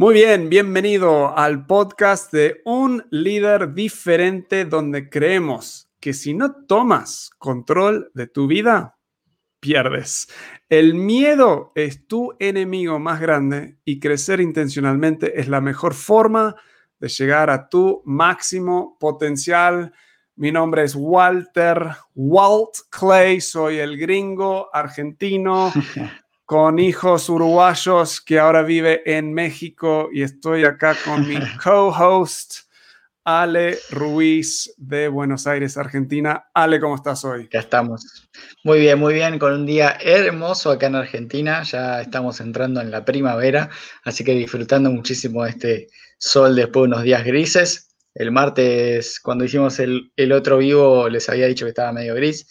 Muy bien, bienvenido al podcast de Un líder diferente donde creemos que si no tomas control de tu vida, pierdes. El miedo es tu enemigo más grande y crecer intencionalmente es la mejor forma de llegar a tu máximo potencial. Mi nombre es Walter Walt Clay, soy el gringo argentino con hijos uruguayos que ahora vive en México y estoy acá con mi co-host Ale Ruiz de Buenos Aires, Argentina. Ale, ¿cómo estás hoy? Ya estamos. Muy bien, muy bien, con un día hermoso acá en Argentina. Ya estamos entrando en la primavera, así que disfrutando muchísimo de este sol después de unos días grises. El martes, cuando hicimos el, el otro vivo, les había dicho que estaba medio gris.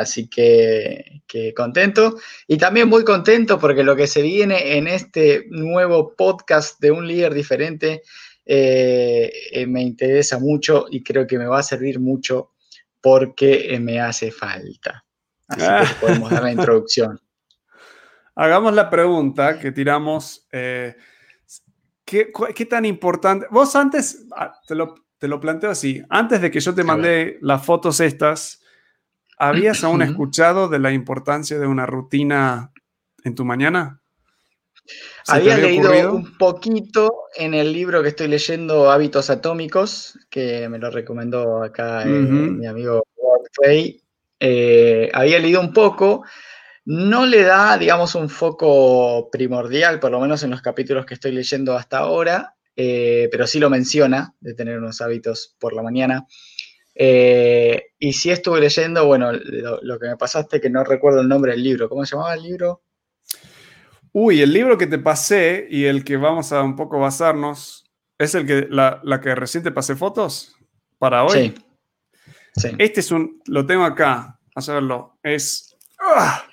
Así que, contento. Y también muy contento porque lo que se viene en este nuevo podcast de un líder diferente eh, eh, me interesa mucho y creo que me va a servir mucho porque eh, me hace falta. Así que ah. podemos dar la introducción. Hagamos la pregunta que tiramos. ¿qué, tan importante? Vos antes, ah, te lo, te lo planteo así, antes de que yo te mandé las fotos estas, ¿Habías aún escuchado de la importancia de una rutina en tu mañana? Había, leído un poquito en el libro que estoy leyendo, Hábitos Atómicos, que me lo recomendó acá eh, mi amigo Walt. Eh, había leído un poco, no le da, digamos, un foco primordial, por lo menos en los capítulos que estoy leyendo hasta ahora, eh, pero sí lo menciona, de tener unos hábitos por la mañana. Eh, y si estuve leyendo, bueno, lo, que me pasaste, que no recuerdo el nombre del libro. ¿Cómo se llamaba el libro? Uy, el libro que te pasé y el que vamos a un poco basarnos, ¿es el que la, que recién te pasé fotos para hoy? Sí. Este es un, lo tengo acá, a verlo. Es, ah,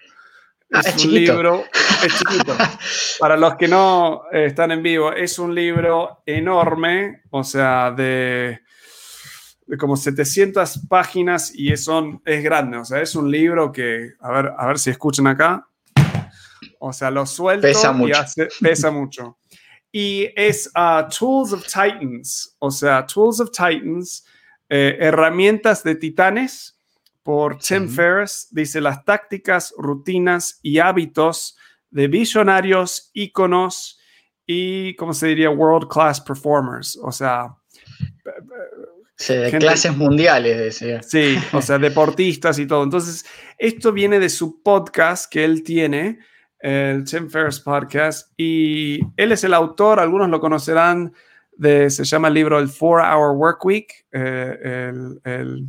ah, es, un libro, es chiquito. para los que no eh, están en vivo, es un libro enorme, o sea, de de como 700 páginas y es, es grande, o sea, es un libro que, a ver, a ver si escuchan acá, o sea, lo suelto pesa mucho. Y pesa mucho. Y es uh, Tools of Titans, o sea, Tools of Titans, eh, herramientas de titanes por Tim Ferriss, dice las tácticas, rutinas y hábitos de visionarios, íconos y, ¿cómo se diría? World class performers, o sea, de clases mundiales, decía. Sí, o sea, deportistas y todo. Entonces, esto viene de su podcast que él tiene, el Tim Ferriss Podcast, y él es el autor, algunos lo conocerán, de, se llama el libro El Four Hour Work Week, eh, el,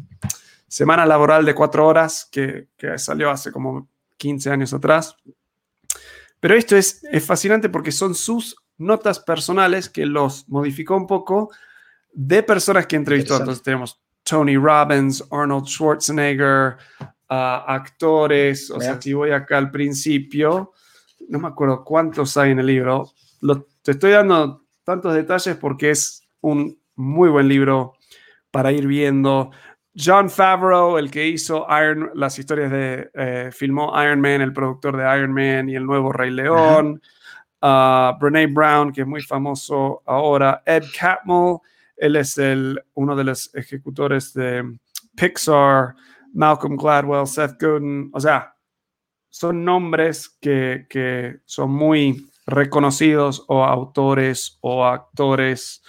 semana laboral de cuatro horas, que, que, salió hace como 15 años atrás. Pero esto es, es fascinante porque son sus notas personales que los modificó un poco de personas que entrevistó. Entonces tenemos Tony Robbins, Arnold Schwarzenegger, uh, actores. O sea, si voy acá al principio, no me acuerdo cuántos hay en el libro. te estoy dando tantos detalles porque es un muy buen libro para ir viendo. John Favreau, el que hizo Iron, las historias de, eh, filmó Iron Man, el productor de Iron Man y el nuevo Rey León. Uh, Brene Brown, que es muy famoso ahora. Ed Catmull, él es el, uno de los ejecutores de Pixar, Malcolm Gladwell, Seth Godin. O sea, son nombres que, son muy reconocidos o autores o actores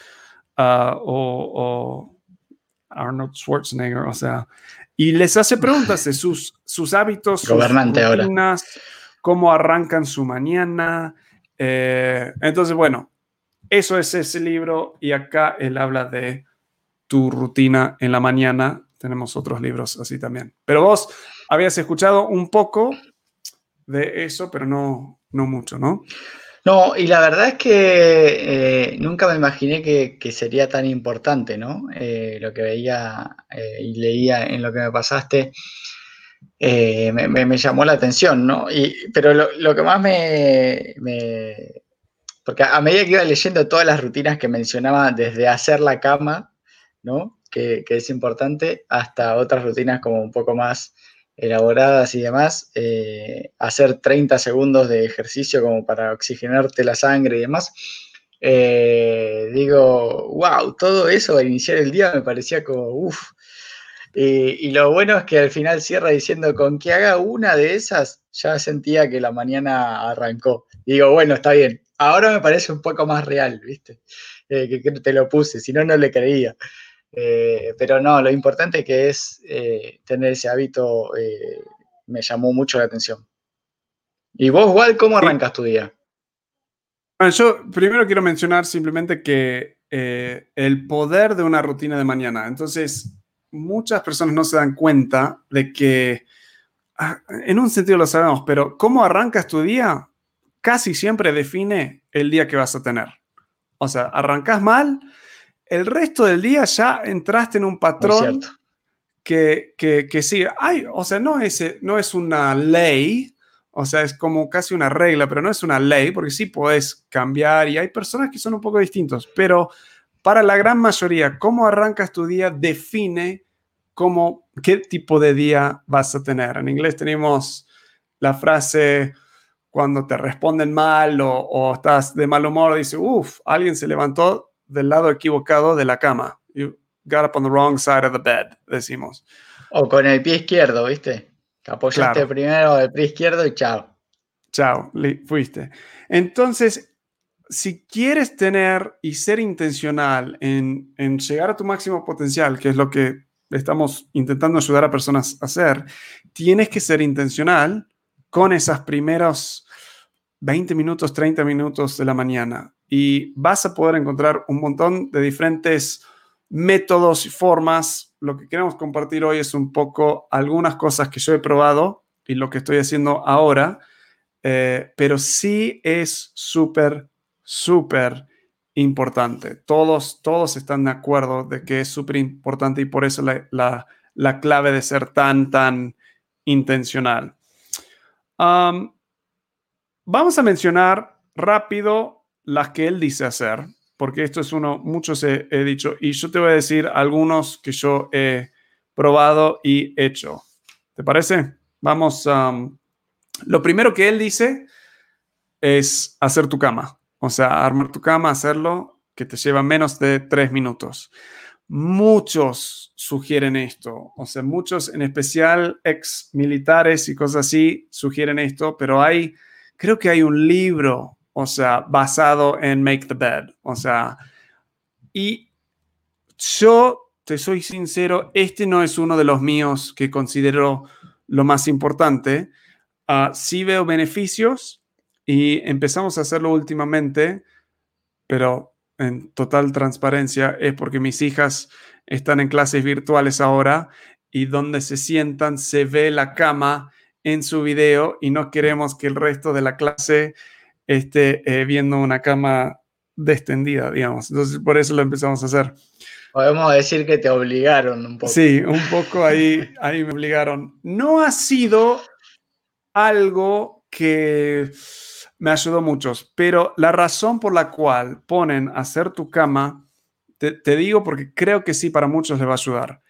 ah, o, Arnold Schwarzenegger, o sea, y les hace preguntas de sus, sus hábitos, Gobernante sus rutinas, cómo arrancan su mañana. Eh, entonces, bueno, eso es ese libro y acá él habla de tu rutina en la mañana. Tenemos otros libros así también. Pero vos habías escuchado un poco de eso, pero no, no mucho, ¿no? No, y la verdad es que eh, nunca me imaginé que, sería tan importante, ¿no? Eh, lo que veía eh, y leía en lo que me pasaste me, llamó la atención, ¿no? Y, pero lo, que más me, porque a medida que iba leyendo todas las rutinas que mencionaba, desde hacer la cama, ¿no? Que, es importante, hasta otras rutinas como un poco más elaboradas y demás, eh, hacer 30 segundos de ejercicio como para oxigenarte la sangre y demás, eh, digo, wow, todo eso a iniciar el día me parecía como, uff. Y, lo bueno es que al final cierra diciendo, con que haga una de esas, ya sentía que la mañana arrancó. digo, bueno, está bien. Ahora me parece un poco más real, ¿viste? Eh, que, te lo puse, si no, no le creía. Eh, pero no, lo importante que es tener ese hábito me llamó mucho la atención. ¿Y vos, Wal, cómo arrancas tu día? Bueno, yo primero quiero mencionar simplemente que eh, el poder de una rutina de mañana. Entonces, muchas personas no se dan cuenta de que, ah, en un sentido lo sabemos, pero cómo arrancas tu día casi siempre define el día que vas a tener. O sea, arrancas mal, el resto del día ya entraste en un patrón que, que, que, sí, hay, o sea, no es, no es una ley, o sea, es como casi una regla, pero no es una ley, porque sí puedes cambiar y hay personas que son un poco distintos, pero para la gran mayoría, cómo arrancas tu día define cómo, qué tipo de día vas a tener. En inglés tenemos la frase cuando te responden mal o, estás de mal humor, dice, uff, alguien se levantó del lado equivocado de la cama. You got up on the wrong side of the bed, decimos. O con el pie izquierdo, ¿viste? Apoyaste primero el pie izquierdo y chao. Chao, fuiste. Entonces, si quieres tener y ser intencional en, en, llegar a tu máximo potencial, que es lo que estamos intentando ayudar a personas a hacer, tienes que ser intencional con esos primeros 20 minutos, 30 minutos de la mañana. Y vas a poder encontrar un montón de diferentes métodos y formas. Lo que queremos compartir hoy es un poco algunas cosas que yo he probado y lo que estoy haciendo ahora, eh, pero sí es súper, súper importante. Todos, todos están de acuerdo de que es súper importante y por eso la, la, clave de ser tan, tan intencional. Vamos a mencionar rápido las que él dice hacer porque esto es uno, muchos he, dicho, y yo te voy a decir algunos que yo he probado y hecho. ¿Te parece? Vamos, um, lo primero que él dice es hacer tu cama, o sea, armar tu cama, hacerlo, que te lleva menos de tres minutos. Muchos sugieren esto, o sea, muchos, en especial ex militares y cosas así, sugieren esto, pero hay, creo que hay un libro o sea, basado en Make the Bed, o sea, y yo te soy sincero, este no es uno de los míos que considero lo más importante. Uh, sí veo beneficios y empezamos a hacerlo últimamente, pero en total transparencia es porque mis hijas están en clases virtuales ahora y donde se sientan se ve la cama en su video y no queremos que el resto de la clase esté eh, viendo una cama descendida, digamos. Entonces, por eso lo empezamos a hacer. Podemos decir que te obligaron un poco. Sí, un poco ahí, ahí me obligaron. No ha sido algo que me ayudó mucho, pero la razón por la cual ponen hacer tu cama, te, te digo porque creo que sí, para muchos les va a ayudar.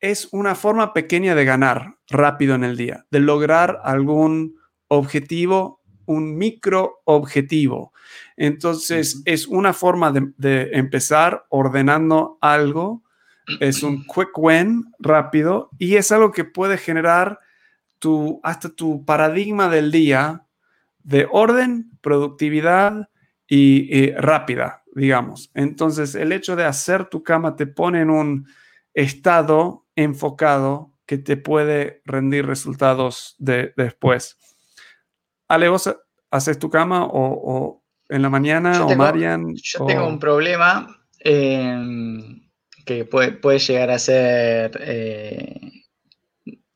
Es una forma pequeña de ganar rápido en el día, de lograr algún objetivo un micro objetivo. Entonces, es una forma de, empezar ordenando algo, es un quick win rápido y es algo que puede generar tu, hasta tu paradigma del día de orden, productividad y, rápida, digamos. Entonces, el hecho de hacer tu cama te pone en un estado enfocado que te puede rendir resultados de, después. Ale, ¿vos haces tu cama o, en la mañana o Marian? Yo tengo un problema em, que puede, llegar a ser, eh,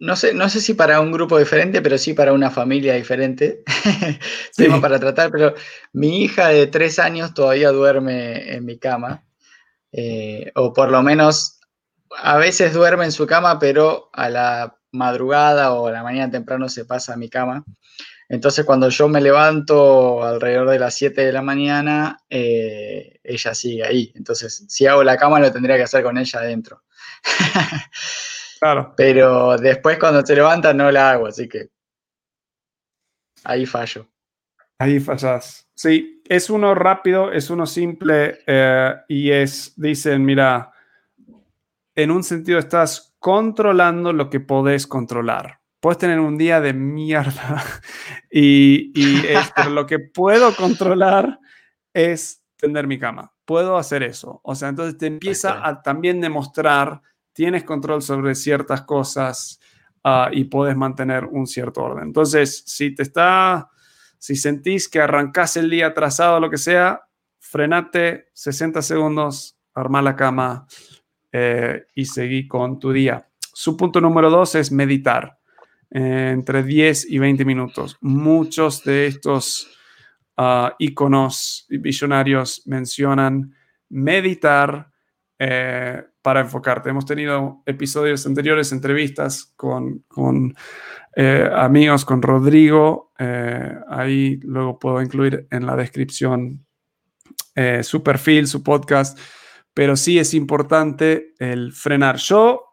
no, sé, no sé si para un grupo diferente, pero sí para una familia diferente. Tengo para tratar, pero mi hija de tres años todavía duerme en mi cama. Eh, o por lo menos a veces duerme en su cama, pero a la madrugada o a la mañana temprano se pasa a mi cama. Entonces cuando yo me levanto alrededor de las 7 de la mañana, eh, ella sigue ahí. Entonces si hago la cama lo tendría que hacer con ella adentro. claro. Pero después cuando se levanta no la hago, así que ahí fallo. Ahí fallas. Sí, es uno rápido, es uno simple eh, y es, dicen, mira, en un sentido estás controlando lo que podés controlar. Puedes tener un día de mierda y, y lo que puedo controlar es tender mi cama. Puedo hacer eso. O sea, entonces te empieza a también demostrar, tienes control sobre ciertas cosas ah, y puedes mantener un cierto orden. Entonces, si te está, si sentís que arrancás el día atrasado lo que sea, frenate 60 segundos, arma la cama eh, y seguí con tu día. Su punto número dos es meditar. Eh, entre 10 y 20 minutos. Muchos de estos uh, iconos visionarios mencionan meditar eh, para enfocarte. Hemos tenido episodios anteriores, entrevistas con, eh, amigos, con Rodrigo. ahí luego puedo incluir en la descripción su perfil, su podcast. Pero sí es importante el frenar. Yo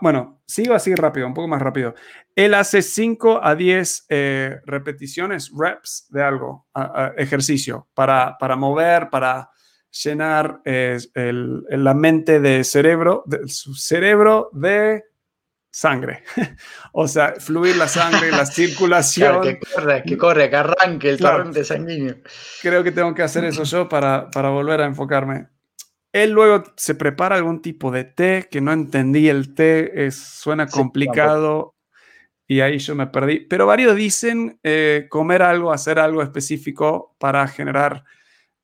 bueno, sigo así rápido, un poco más rápido. Él hace 5 a 10 eh, repeticiones, reps de algo, ejercicio, para, para mover, para llenar eh, la mente de cerebro, de, su cerebro de sangre. o sea, fluir la sangre, la circulación. que corre, que corre, que arranque el torrente sanguíneo. Creo que tengo que hacer eso yo para, para volver a enfocarme. Él luego se prepara algún tipo de té, que no entendí el té, es, suena complicado y ahí yo me perdí. Pero varios dicen eh, comer algo, hacer algo específico para generar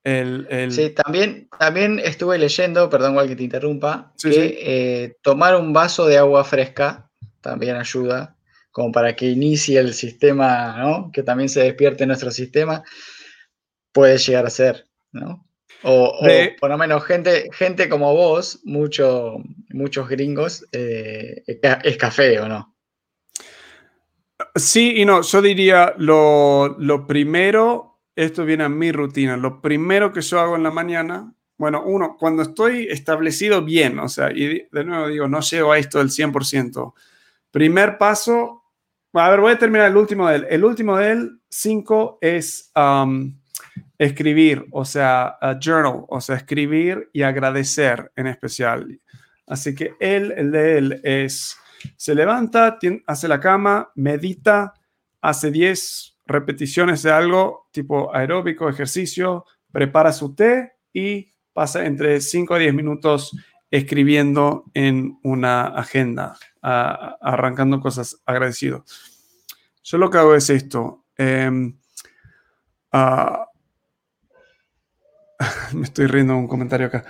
el... Sí, también, también estuve leyendo, perdón igual que te interrumpa, que eh, tomar un vaso de agua fresca también ayuda, como para que inicie el sistema, ¿no? Que también se despierte nuestro sistema, puede llegar a ser, ¿no? O, por lo menos gente, gente como vos, mucho, muchos gringos, eh, es café o no. Sí y no, yo diría lo, primero, esto viene a mi rutina, lo primero que yo hago en la mañana, bueno, uno, cuando estoy establecido bien, o sea, y de nuevo digo, no llego a esto del 100%. Primer paso, a ver, voy a terminar el último de él. El último de él, 5, es escribir, o sea, journal, o sea, escribir y agradecer en especial. Así que él, el de él es, se levanta, hace la cama, medita, hace 10 repeticiones de algo tipo aeróbico, ejercicio, prepara su té y pasa entre 5 a 10 minutos escribiendo en una agenda, arrancando cosas agradecido. Yo lo que hago es esto. Em, ah, me estoy riendo un comentario acá.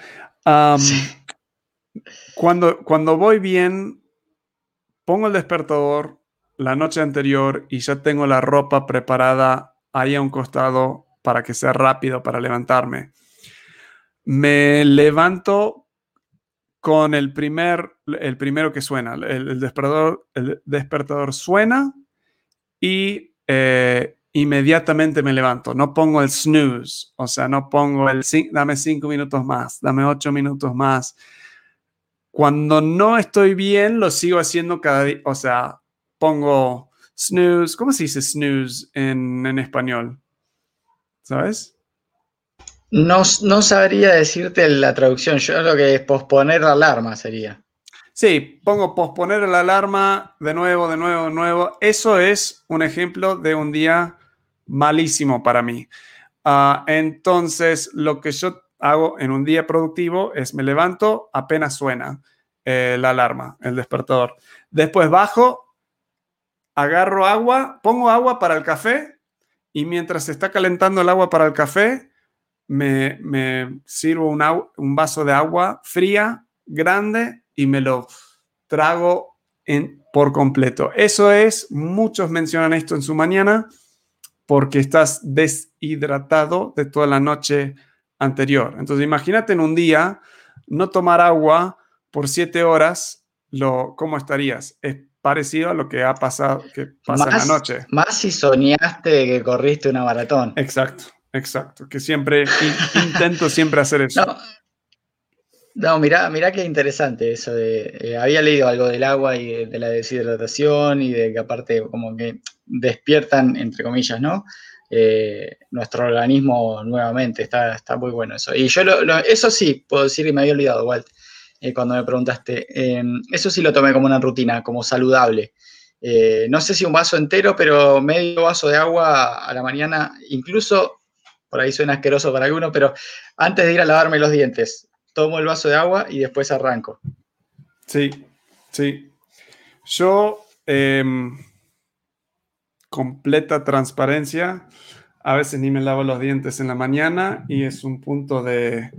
cuando, cuando voy bien, pongo el despertador la noche anterior y ya tengo la ropa preparada ahí a un costado para que sea rápido para levantarme. Me levanto con el primer, el primero que suena. El, despertador, el despertador suena y eh, inmediatamente me levanto. No pongo el snooze, o sea, no pongo el dame cinco minutos más, dame ocho minutos más. Cuando no estoy bien, lo sigo haciendo cada día, o sea, pongo snooze. ¿Cómo se dice snooze en, en español? ¿Sabes? No, no sabría decirte la traducción. Yo lo que es posponer la alarma sería. Sí, pongo posponer la alarma de nuevo, de nuevo, de nuevo. Eso es un ejemplo de un día malísimo para mí. Ah, entonces, lo que yo hago en un día productivo es me levanto apenas suena eh, la alarma, el despertador. Después bajo, agarro agua, pongo agua para el café y mientras se está calentando el agua para el café, me, sirvo un, un vaso de agua fría, grande y me lo trago en, por completo. Eso es, muchos mencionan esto en su mañana porque estás deshidratado de toda la noche anterior. Entonces, imagínate en un día no tomar agua por siete horas, lo, ¿cómo estarías? Es parecido a lo que ha pasado, que pasa en la noche. Más si soñaste que corriste una maratón. Exacto, exacto, que siempre intento siempre hacer eso. No, mira, mira qué interesante eso de, eh, había leído algo del agua y de, la deshidratación y de que aparte como que despiertan, entre comillas, ¿no? eh, nuestro organismo nuevamente. Está, está muy bueno eso. Y yo eso sí, puedo decir que me había olvidado, Walt, eh, cuando me preguntaste. Em, eso sí lo tomé como una rutina, como saludable. Eh, no sé si un vaso entero, pero medio vaso de agua a la mañana, incluso, por ahí suena asqueroso para alguno, pero antes de ir a lavarme los dientes, tomo el vaso de agua y después arranco. Sí, sí. Yo, em, completa transparencia, a veces ni me lavo los dientes en la mañana y es un punto de,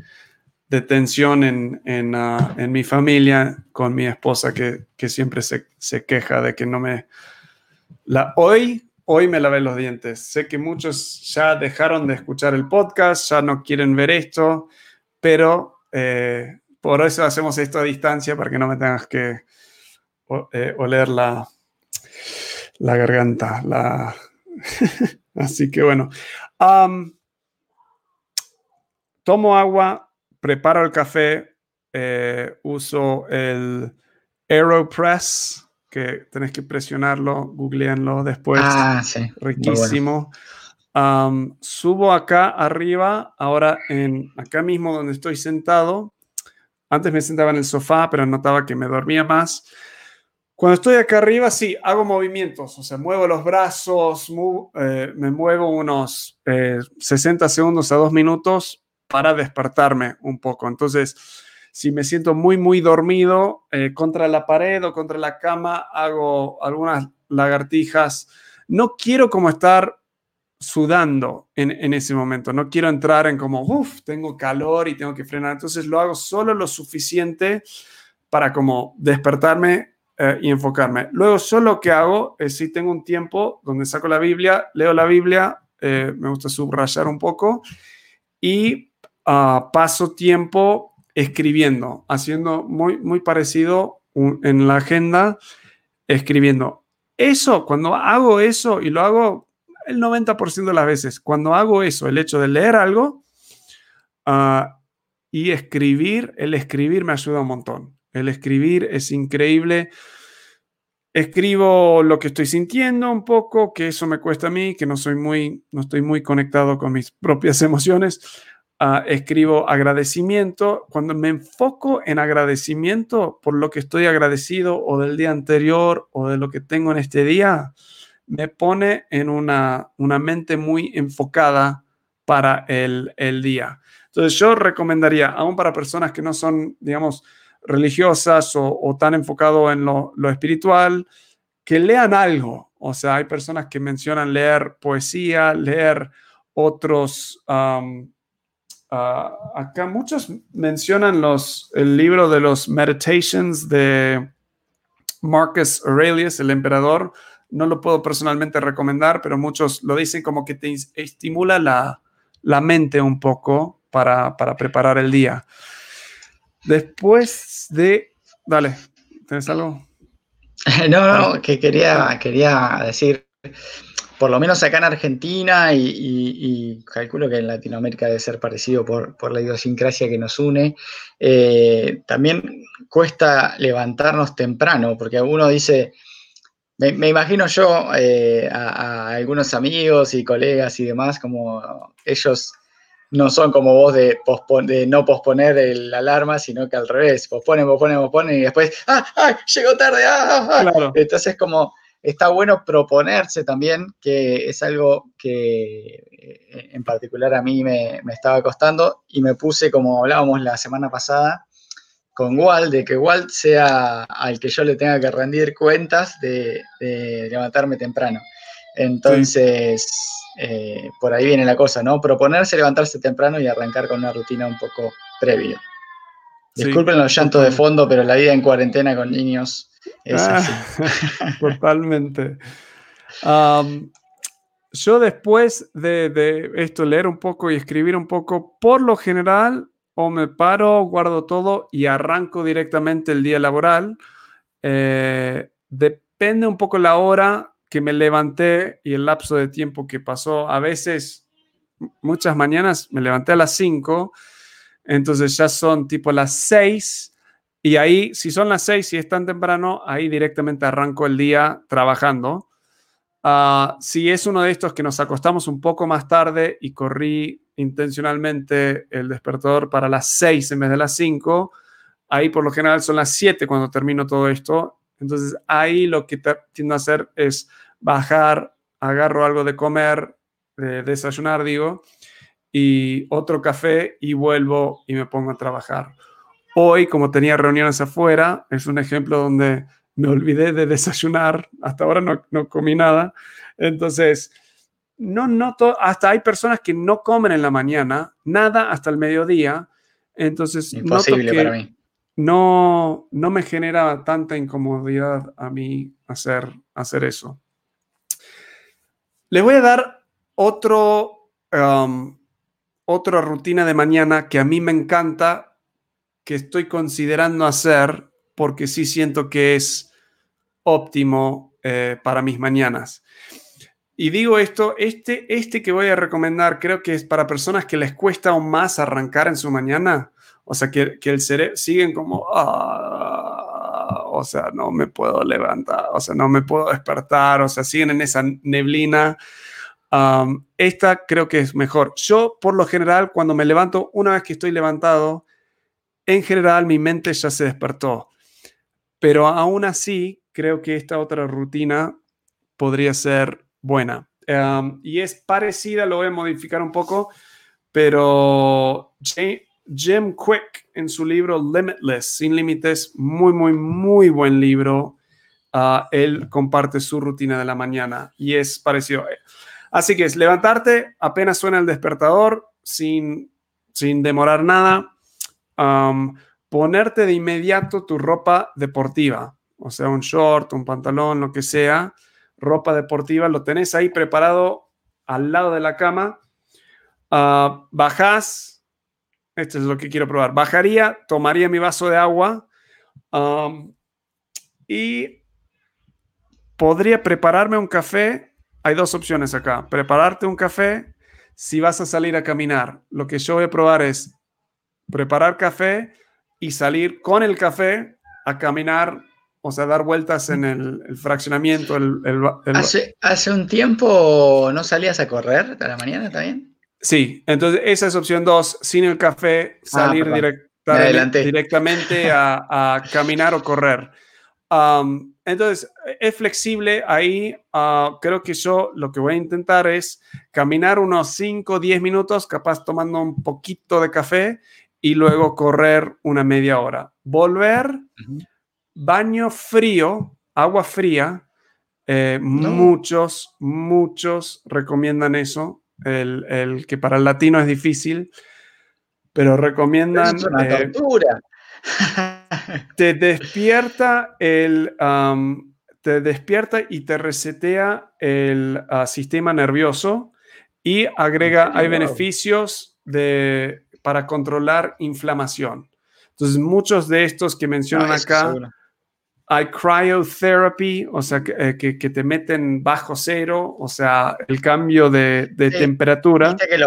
de tensión en, ah, en, mi familia con mi esposa que, que siempre se, se, queja de que no me... La, hoy, hoy me lavé los dientes. Sé que muchos ya dejaron de escuchar el podcast, ya no quieren ver esto, pero eh, por eso hacemos esto a distancia para que no me tengas que eh, oler la, la garganta. Así que bueno. tomo agua, preparo el café, eh, uso el AeroPress, que tenés que presionarlo, googleenlo después. Ah, sí. Riquísimo. subo acá arriba, ahora en acá mismo donde estoy sentado. Antes me sentaba en el sofá, pero notaba que me dormía más. Cuando estoy acá arriba, sí, hago movimientos, o sea, muevo los brazos, eh, me muevo unos 60 eh, segundos a dos minutos para despertarme un poco. Entonces, si me siento muy, muy dormido eh, contra la pared o contra la cama, hago algunas lagartijas. No quiero como estar sudando en, en ese momento, no quiero entrar en como, uff, tengo calor y tengo que frenar. Entonces, lo hago solo lo suficiente para como despertarme eh, y enfocarme. Luego, solo lo que hago es si tengo un tiempo donde saco la Biblia, leo la Biblia, eh, me gusta subrayar un poco y ah, paso tiempo escribiendo, haciendo muy, muy parecido en la agenda, escribiendo. Eso, cuando hago eso, y lo hago el 90% de las veces, cuando hago eso, el hecho de leer algo ah, y escribir, el escribir me ayuda un montón. El escribir es increíble. Escribo lo que estoy sintiendo un poco, que eso me cuesta a mí, que no soy muy, no estoy muy conectado con mis propias emociones. Uh, escribo agradecimiento. Cuando me enfoco en agradecimiento por lo que estoy agradecido o del día anterior o de lo que tengo en este día, me pone en una, una mente muy enfocada para el, el día. Entonces yo recomendaría, aún para personas que no son, digamos, religiosas o, tan enfocado en lo, espiritual, que lean algo. O sea, hay personas que mencionan leer poesía, leer otros... Ah, acá muchos mencionan los, el libro de los Meditations de Marcus Aurelius, el emperador. No lo puedo personalmente recomendar, pero muchos lo dicen como que te estimula la, la mente un poco para, para preparar el día. Después de... Dale, ¿tienes algo? No, no, que quería, quería decir, por lo menos acá en Argentina y, calculo que en Latinoamérica debe ser parecido por, la idiosincrasia que nos une, eh, también cuesta levantarnos temprano, porque uno dice, me, imagino yo eh, a, algunos amigos y colegas y demás, como ellos no son como vos de, de no posponer el alarma, sino que al revés, posponen, posponen, posponen y después, ¡ah, ah llegó tarde! ¡ah, ah! ah". Entonces, como está bueno proponerse también, que es algo que eh, en particular a mí me, estaba costando y me puse, como hablábamos la semana pasada, con Walt, de que Walt sea al que yo le tenga que rendir cuentas de, levantarme temprano. Entonces... Eh, por ahí viene la cosa, ¿no? Proponerse levantarse temprano y arrancar con una rutina un poco previa. Disculpen los llantos de fondo, pero la vida en cuarentena con niños es ah, así. Totalmente. yo después de, esto, leer un poco y escribir un poco, por lo general, o me paro, guardo todo y arranco directamente el día laboral. Eh, depende un poco la hora, que me levanté y el lapso de tiempo que pasó, a veces, muchas mañanas me levanté a las 5, entonces ya son tipo las 6 y ahí, si son las 6 y es tan temprano, ahí directamente arranco el día trabajando. Ah, si es uno de estos que nos acostamos un poco más tarde y corrí intencionalmente el despertador para las 6 en vez de las 5, ahí por lo general son las 7 cuando termino todo esto. Entonces ahí lo que tiendo a hacer es bajar, agarro algo de comer, de desayunar, digo, y otro café y vuelvo y me pongo a trabajar. Hoy, como tenía reuniones afuera, es un ejemplo donde me olvidé de desayunar, hasta ahora no, no comí nada. Entonces, no noto, hasta hay personas que no comen en la mañana, nada hasta el mediodía. Entonces, Imposible para mí. No, no me genera tanta incomodidad a mí hacer, hacer eso. Les voy a dar otro, um, otra rutina de mañana que a mí me encanta, que estoy considerando hacer porque sí siento que es óptimo eh, para mis mañanas. Y digo esto, este, este que voy a recomendar creo que es para personas que les cuesta aún más arrancar en su mañana. O sea, que, que el cerebro siguen como, ah, o sea, no me puedo levantar, o sea, no me puedo despertar, o sea, siguen en esa neblina. esta creo que es mejor. Yo, por lo general, cuando me levanto, una vez que estoy levantado, en general mi mente ya se despertó. Pero aún así, creo que esta otra rutina podría ser buena. y es parecida, lo voy a modificar un poco, pero Jim Quick en su libro Limitless, Sin Límites, muy, muy, muy buen libro. Ah, él comparte su rutina de la mañana y es parecido. Así que es levantarte, apenas suena el despertador, sin, sin demorar nada ponerte de inmediato tu ropa deportiva, o sea, un short, un pantalón, lo que sea, ropa deportiva, lo tenés ahí preparado al lado de la cama, uh, bajás, esto es lo que quiero probar, bajaría, tomaría mi vaso de agua y podría prepararme un café. Hay dos opciones acá, prepararte un café si vas a salir a caminar. Lo que yo voy a probar es preparar café y salir con el café a caminar, o sea, dar vueltas en el, fraccionamiento. El, ¿Hace, ¿Hace, un tiempo no salías a correr a la mañana también? Sí, entonces esa es opción dos, sin el café, ah, salir directamente a, caminar o correr. entonces, es flexible ahí. Ah, creo que yo lo que voy a intentar es caminar unos 5 o 10 minutos, capaz tomando un poquito de café y luego correr una media hora. Volver, baño frío, agua fría. Eh, muchos, muchos recomiendan eso. El, que para el latino es difícil, pero recomiendan. Es una eh, tortura. te despierta el. te despierta y te resetea el ah, sistema nervioso y agrega, hay beneficios de para controlar inflamación. Entonces, muchos de estos que mencionan acá, hay cryotherapy, o sea, eh, que, que, te meten bajo cero, o sea, el cambio de, de temperatura. Viste que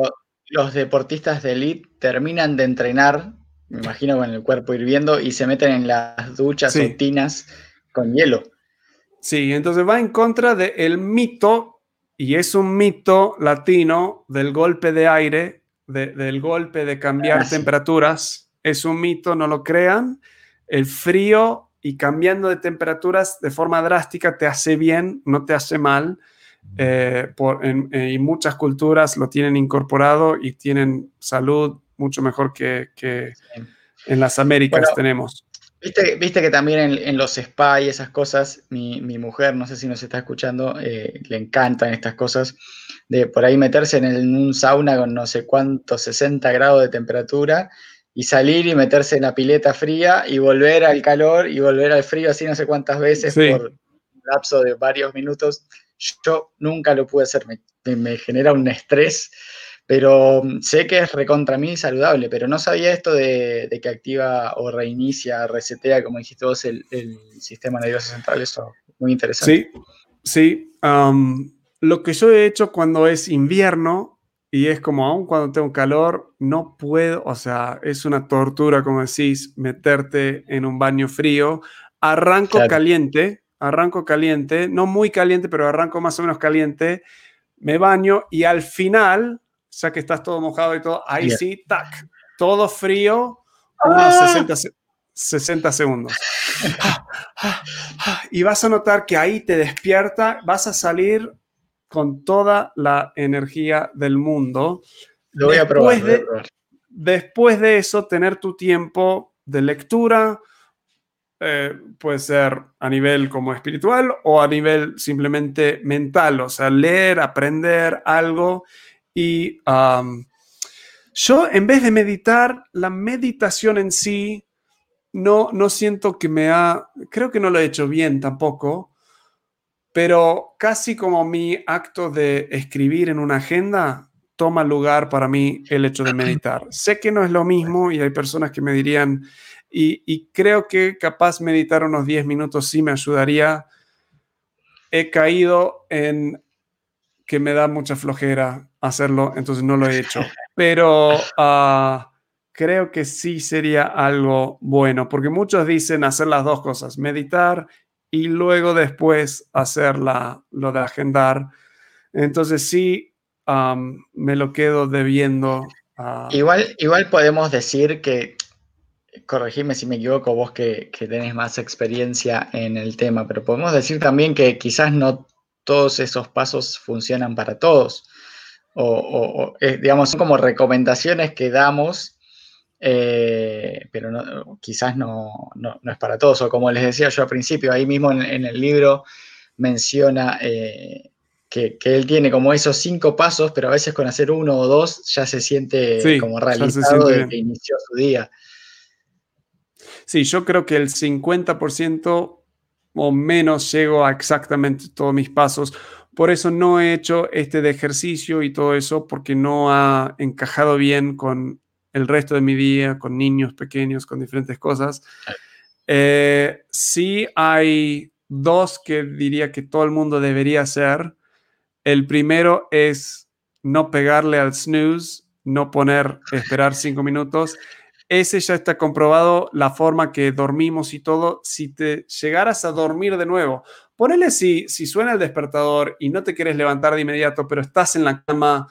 los deportistas de elite terminan de entrenar, me imagino con el cuerpo hirviendo, y se meten en las duchas o tinas con hielo. Sí, entonces va en contra del mito, y es un mito latino del golpe de aire del golpe de cambiar ah, temperaturas es un mito, no lo crean. El frío y cambiando de temperaturas de forma drástica te hace bien, no te hace mal. Eh, por, en, eh, muchas culturas lo tienen incorporado y tienen salud mucho mejor que, en las Américas tenemos. Viste, que también en, los spa y esas cosas, mi, mujer, no sé si nos está escuchando, eh, le encantan estas cosas, de por ahí meterse en, un sauna con no sé cuántos 60 grados de temperatura y salir y meterse en la pileta fría y volver al calor y volver al frío así no sé cuántas veces por un lapso de varios minutos. Yo nunca lo pude hacer, me genera un estrés pero mm, sé que es recontra mí saludable, pero no sabía esto de, que activa o reinicia, resetea, como dijiste vos, el, sistema nervioso central. Eso muy interesante. Sí, sí. Lo que yo he hecho cuando es invierno y es como aún cuando tengo calor, no puedo, o sea, es una tortura, como decís, meterte en un baño frío. Arranco caliente, arranco caliente, no muy caliente, pero arranco más o menos caliente, me baño y al final, ya que estás todo mojado y todo, ahí sí, tac, todo frío, unos 60, ah. 60 segundos. y vas a notar que ahí te despierta, vas a salir con toda la energía del mundo. Lo voy a probar. Después de eso, tener tu tiempo de lectura, eh, puede ser a nivel como espiritual o a nivel simplemente mental, o sea, leer, aprender algo. Y yo, en vez de meditar, la meditación en sí, no, no siento que me ha, creo que no lo he hecho bien tampoco, pero casi como mi acto de escribir en una agenda, toma lugar para mí el hecho de meditar. Sé que no es lo mismo y hay personas que me dirían, y, creo que capaz meditar unos 10 minutos sí me ayudaría. He caído en que me da mucha flojera hacerlo, entonces no lo he hecho. Pero ah, creo que sí sería algo bueno, porque muchos dicen hacer las dos cosas, meditar y luego después hacer lo de agendar. Entonces sí, me lo quedo debiendo. igual, igual podemos decir que corregime si me equivoco, vos que, tenés más experiencia en el tema, pero podemos decir también que quizás no todos esos pasos funcionan para todos. O, eh, digamos, son como recomendaciones que damos, eh, pero quizás no, es para todos. O como les decía yo al principio, ahí mismo en, el libro menciona eh, que, él tiene como esos cinco pasos, pero a veces con hacer uno o dos ya se siente como realizado desde que inició su día. Sí, yo creo que el 50% o menos llego a exactamente todos mis pasos. Por eso no he hecho este de ejercicio y todo eso, porque no ha encajado bien con el resto de mi día, con niños pequeños, con diferentes cosas. Eh, sí hay dos que diría que todo el mundo debería hacer. El primero es no pegarle al snooze, no poner, esperar cinco minutos ese ya está comprobado la forma que dormimos y todo. Si te llegaras a dormir de nuevo, ponele si, si suena el despertador y no te quieres levantar de inmediato, pero estás en la cama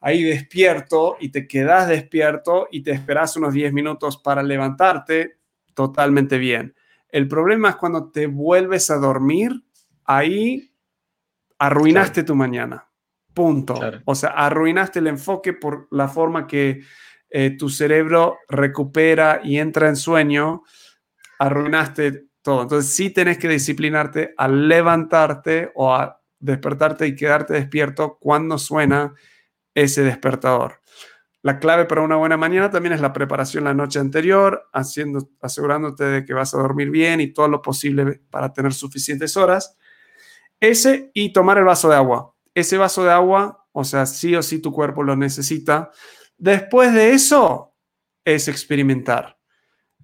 ahí despierto y te quedas despierto y te esperas unos 10 minutos para levantarte, totalmente bien. El problema es cuando te vuelves a dormir, ahí arruinaste tu mañana. Punto. O sea, arruinaste el enfoque por la forma que eh, tu cerebro recupera y entra en sueño, arruinaste todo. Entonces sí tenés que disciplinarte a levantarte o a despertarte y quedarte despierto cuando suena ese despertador. La clave para una buena mañana también es la preparación la noche anterior, haciendo, asegurándote de que vas a dormir bien y todo lo posible para tener suficientes horas. Ese y tomar el vaso de agua. Ese vaso de agua, o sea, sí o sí tu cuerpo lo necesita. Después de eso es experimentar.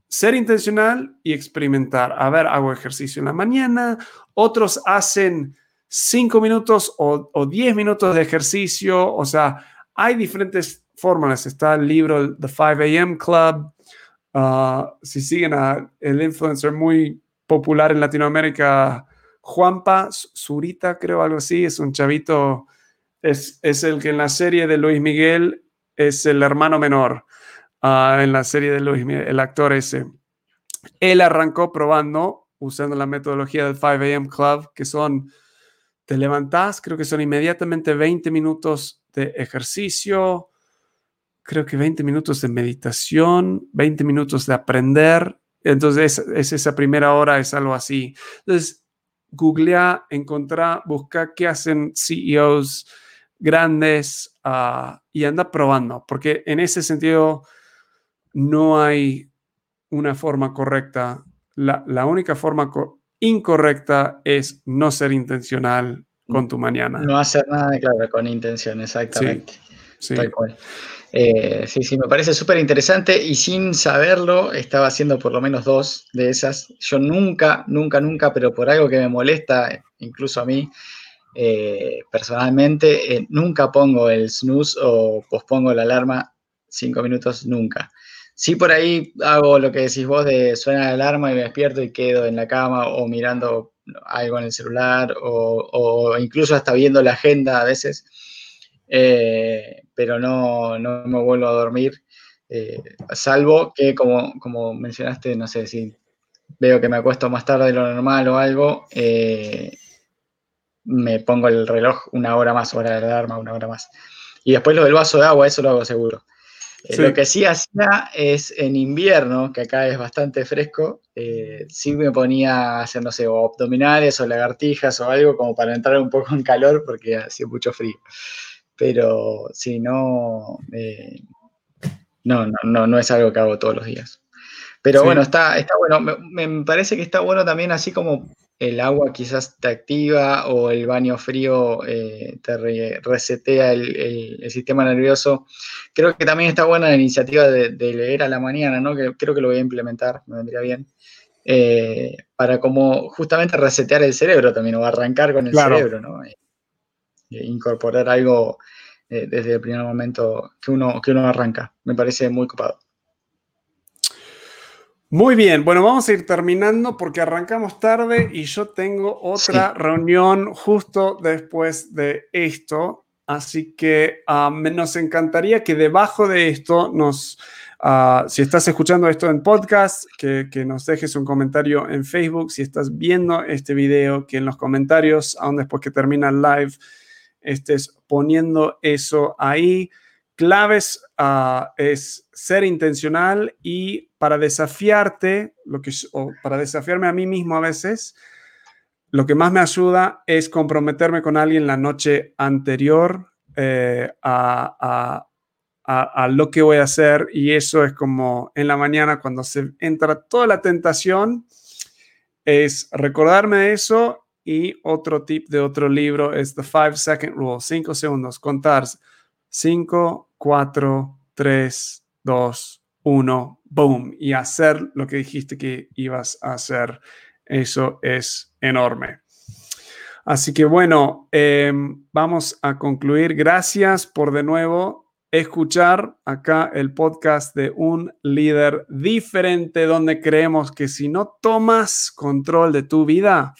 Ser intencional y experimentar. A ver, hago ejercicio en la mañana, otros hacen cinco minutos o, diez minutos de ejercicio. O sea, hay diferentes fórmulas. Está el libro The 5 AM Club. Ah, si siguen a influencer muy popular en Latinoamérica, Juanpa Zurita, creo algo así, es un chavito, es, el que en la serie de Luis Miguel es el hermano menor ah, en la serie de Luis, el actor ese. Él arrancó probando, usando la metodología del 5 a.m. Club, que son, te levantás, creo que son inmediatamente 20 minutos de ejercicio, creo que 20 minutos de meditación, 20 minutos de aprender. Entonces, es, esa primera hora, es algo así. Entonces, googlea, encontrá, busca qué hacen CEOs grandes ah, y anda probando, porque en ese sentido no hay una forma correcta. La, única forma incorrecta es no ser intencional con tu mañana. No hacer nada, claro, con intención, exactamente. Sí, sí. Eh, sí, sí, me parece súper interesante y sin saberlo estaba haciendo por lo menos dos de esas. Yo nunca, nunca, nunca, pero por algo que me molesta, incluso a mí, eh, personalmente eh, nunca pongo el snooze o pospongo la alarma cinco minutos, nunca. Sí, por ahí hago lo que decís vos de suena la alarma y me despierto y quedo en la cama o mirando algo en el celular o, incluso hasta viendo la agenda a veces, eh, pero no, no, me vuelvo a dormir, eh, salvo que como, como mencionaste, no sé si veo que me acuesto más tarde de lo normal o algo, eh, me pongo el reloj una hora más, hora de alarma, una hora más. Y después lo del vaso de agua, eso lo hago seguro. Eh, lo que sí hacía es en invierno, que acá es bastante fresco, eh, sí me ponía a hacer, no sé, o abdominales o lagartijas o algo como para entrar un poco en calor porque hacía mucho frío. Pero si no, no, no, no es algo que hago todos los días. Pero bueno, está, está bueno. Me, parece que está bueno también, así como el agua quizás te activa o el baño frío eh, te resetea el, sistema nervioso. Creo que también está buena la iniciativa de, leer a la mañana, ¿no? Que creo que lo voy a implementar, me vendría bien. Eh, para como justamente resetear el cerebro también, o arrancar con el cerebro, ¿no? Eh, incorporar algo desde el primer momento que uno, que uno arranca. Me parece muy copado. Muy bien, bueno, vamos a ir terminando porque arrancamos tarde y yo tengo otra reunión justo después de esto. Así que ah, nos encantaría que debajo de esto nos, ah, si estás escuchando esto en podcast, que, que, nos dejes un comentario en Facebook. Si estás viendo este video, que en los comentarios, aún después que termina el live, estés poniendo eso ahí claves ah, es ser intencional y para desafiarte, lo que, o para desafiarme a mí mismo a veces, lo que más me ayuda es comprometerme con alguien la noche anterior eh, a, a, lo que voy a hacer. Y eso es como en la mañana cuando se entra toda la tentación, es recordarme de eso y otro tip de otro libro es The Five Second Rule, cinco segundos, contar 5, 4, 3, 2, 1, boom, y hacer lo que dijiste que ibas a hacer. Eso es enorme. Así que bueno, em, vamos a concluir. Gracias por de nuevo escuchar acá el podcast de un líder diferente donde creemos que si no tomas control de tu vida,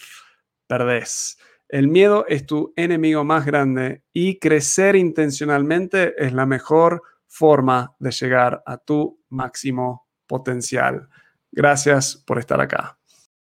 perdés. El miedo es tu enemigo más grande y crecer intencionalmente es la mejor forma de llegar a tu máximo potencial. Gracias por estar acá.